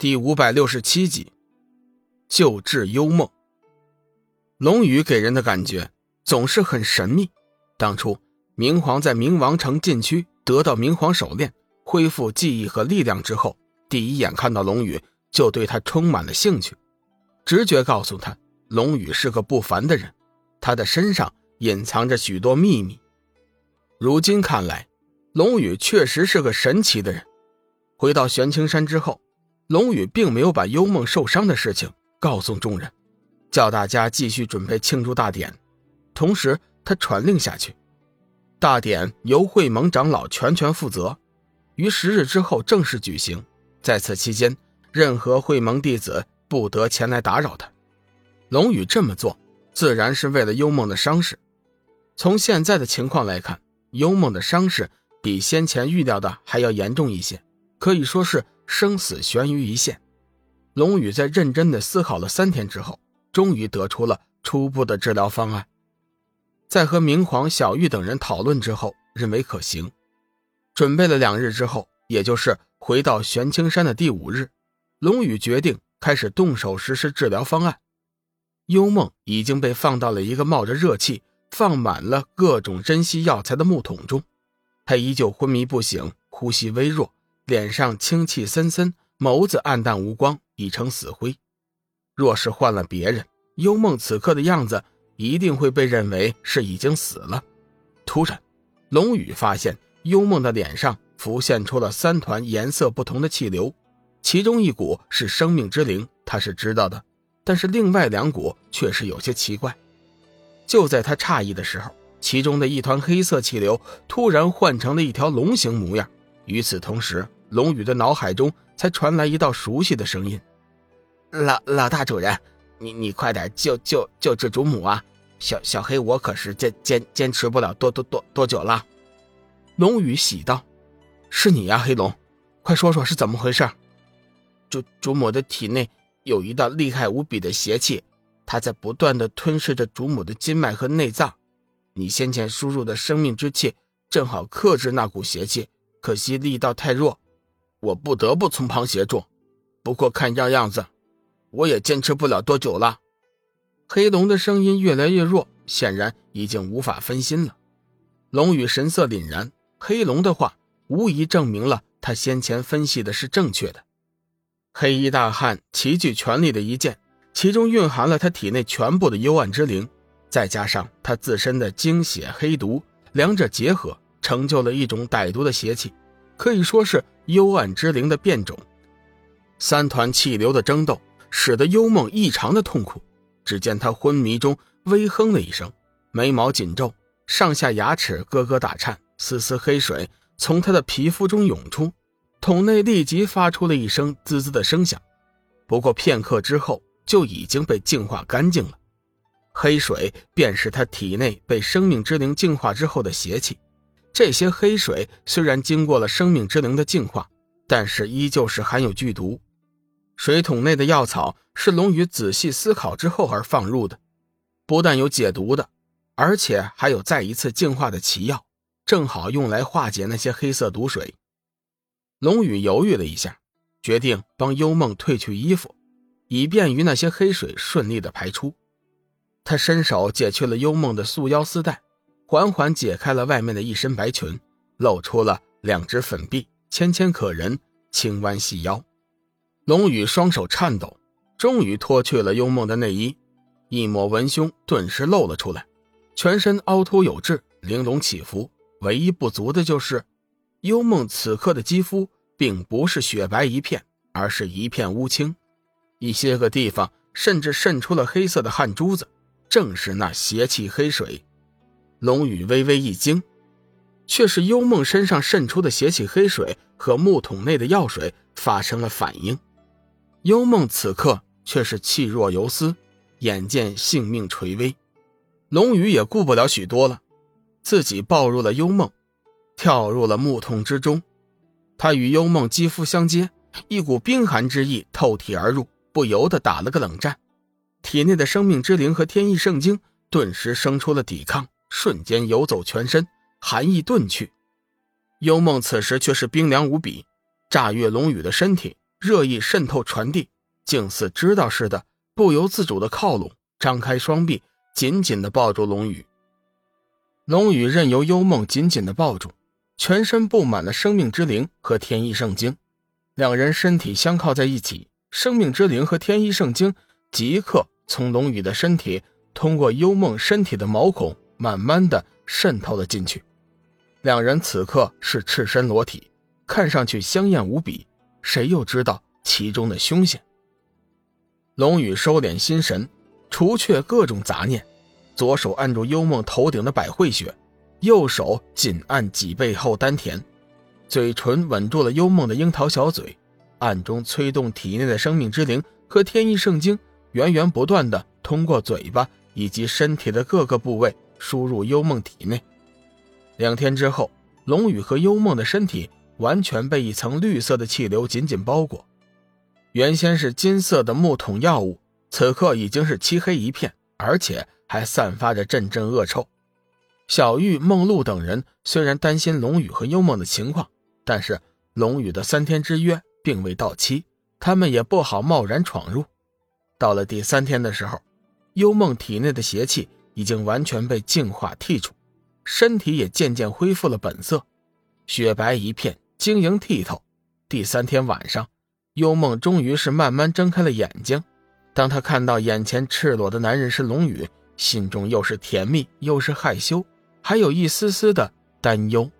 第五百六十七集，救治幽梦。龙宇给人的感觉总是很神秘。当初明皇在明王城禁区得到明皇手链，恢复记忆和力量之后，第一眼看到龙宇就对他充满了兴趣。直觉告诉他，龙宇是个不凡的人，他的身上隐藏着许多秘密。如今看来，龙宇确实是个神奇的人。回到玄青山之后。龙宇并没有把幽梦受伤的事情告诉众人，叫大家继续准备庆祝大典。同时，他传令下去，大典由会盟长老全权负责，于十日之后正式举行。在此期间，任何会盟弟子不得前来打扰他。龙宇这么做，自然是为了幽梦的伤势。从现在的情况来看，幽梦的伤势比先前预料的还要严重一些，可以说是。生死悬于一线，龙宇在认真的思考了三天之后，终于得出了初步的治疗方案。在和明皇、小玉等人讨论之后，认为可行。准备了两日之后，也就是回到玄青山的第五日，龙宇决定开始动手实施治疗方案。幽梦已经被放到了一个冒着热气、放满了各种珍稀药材的木桶中，他依旧昏迷不醒，呼吸微弱。脸上青气森森，眸子暗淡无光，已成死灰。若是换了别人，幽梦此刻的样子一定会被认为是已经死了。突然，龙宇发现幽梦的脸上浮现出了三团颜色不同的气流，其中一股是生命之灵，他是知道的，但是另外两股却是有些奇怪。就在他诧异的时候，其中的一团黑色气流突然换成了一条龙形模样。与此同时，龙宇的脑海中才传来一道熟悉的声音：“老老大主人，你你快点救救救治主母啊！小小黑我可是坚坚坚持不了多多多多久了。”龙宇喜道：“是你呀，黑龙，快说说是怎么回事？”主主母的体内有一道厉害无比的邪气，它在不断的吞噬着主母的筋脉和内脏。你先前输入的生命之气正好克制那股邪气，可惜力道太弱。我不得不从旁协助，不过看样样子，我也坚持不了多久了。黑龙的声音越来越弱，显然已经无法分心了。龙宇神色凛然，黑龙的话无疑证明了他先前分析的是正确的。黑衣大汉齐聚全力的一剑，其中蕴含了他体内全部的幽暗之灵，再加上他自身的精血黑毒，两者结合，成就了一种歹毒的邪气。可以说是幽暗之灵的变种，三团气流的争斗使得幽梦异常的痛苦。只见他昏迷中微哼了一声，眉毛紧皱，上下牙齿咯咯打颤，丝丝黑水从他的皮肤中涌出，桶内立即发出了一声滋滋的声响。不过片刻之后，就已经被净化干净了。黑水便是他体内被生命之灵净化之后的邪气。这些黑水虽然经过了生命之灵的净化，但是依旧是含有剧毒。水桶内的药草是龙宇仔细思考之后而放入的，不但有解毒的，而且还有再一次净化的奇药，正好用来化解那些黑色毒水。龙宇犹豫了一下，决定帮幽梦褪去衣服，以便于那些黑水顺利的排出。他伸手解去了幽梦的束腰丝带。缓缓解开了外面的一身白裙，露出了两只粉臂，纤纤可人，轻弯细腰。龙宇双手颤抖，终于脱去了幽梦的内衣，一抹文胸顿时露了出来，全身凹凸有致，玲珑起伏。唯一不足的就是，幽梦此刻的肌肤并不是雪白一片，而是一片乌青，一些个地方甚至渗出了黑色的汗珠子，正是那邪气黑水。龙宇微微一惊，却是幽梦身上渗出的邪气黑水和木桶内的药水发生了反应。幽梦此刻却是气若游丝，眼见性命垂危，龙宇也顾不了许多了，自己抱入了幽梦，跳入了木桶之中。他与幽梦肌肤相接，一股冰寒之意透体而入，不由得打了个冷战，体内的生命之灵和天意圣经顿时生出了抵抗。瞬间游走全身，寒意遁去。幽梦此时却是冰凉无比，乍越龙宇的身体，热意渗透传递，竟似知道似的，不由自主的靠拢，张开双臂，紧紧的抱住龙宇。龙宇任由幽梦紧紧的抱住，全身布满了生命之灵和天意圣经，两人身体相靠在一起，生命之灵和天意圣经即刻从龙宇的身体通过幽梦身体的毛孔，慢慢的渗透了进去。两人此刻是赤身裸体，看上去香艳无比。谁又知道其中的凶险？龙宇收敛心神，除却各种杂念，左手按住幽梦头顶的百会穴，右手紧按脊背后丹田，嘴唇吻住了幽梦的樱桃小嘴，暗中催动体内的生命之灵和天意圣经，源源不断的通过嘴巴以及身体的各个部位输入幽梦体内。两天之后，龙宇和幽梦的身体。完全被一层绿色的气流紧紧包裹，原先是金色的木桶药物，此刻已经是漆黑一片，而且还散发着阵阵恶臭。小玉、梦露等人虽然担心龙宇和幽梦的情况，但是龙宇的三天之约并未到期，他们也不好贸然闯入。到了第三天的时候，幽梦体内的邪气已经完全被净化剔除，身体也渐渐恢复了本色，雪白一片。晶莹剔透。第三天晚上，幽梦终于是慢慢睁开了眼睛。当他看到眼前赤裸的男人是龙宇，心中又是甜蜜又是害羞，还有一丝丝的担忧。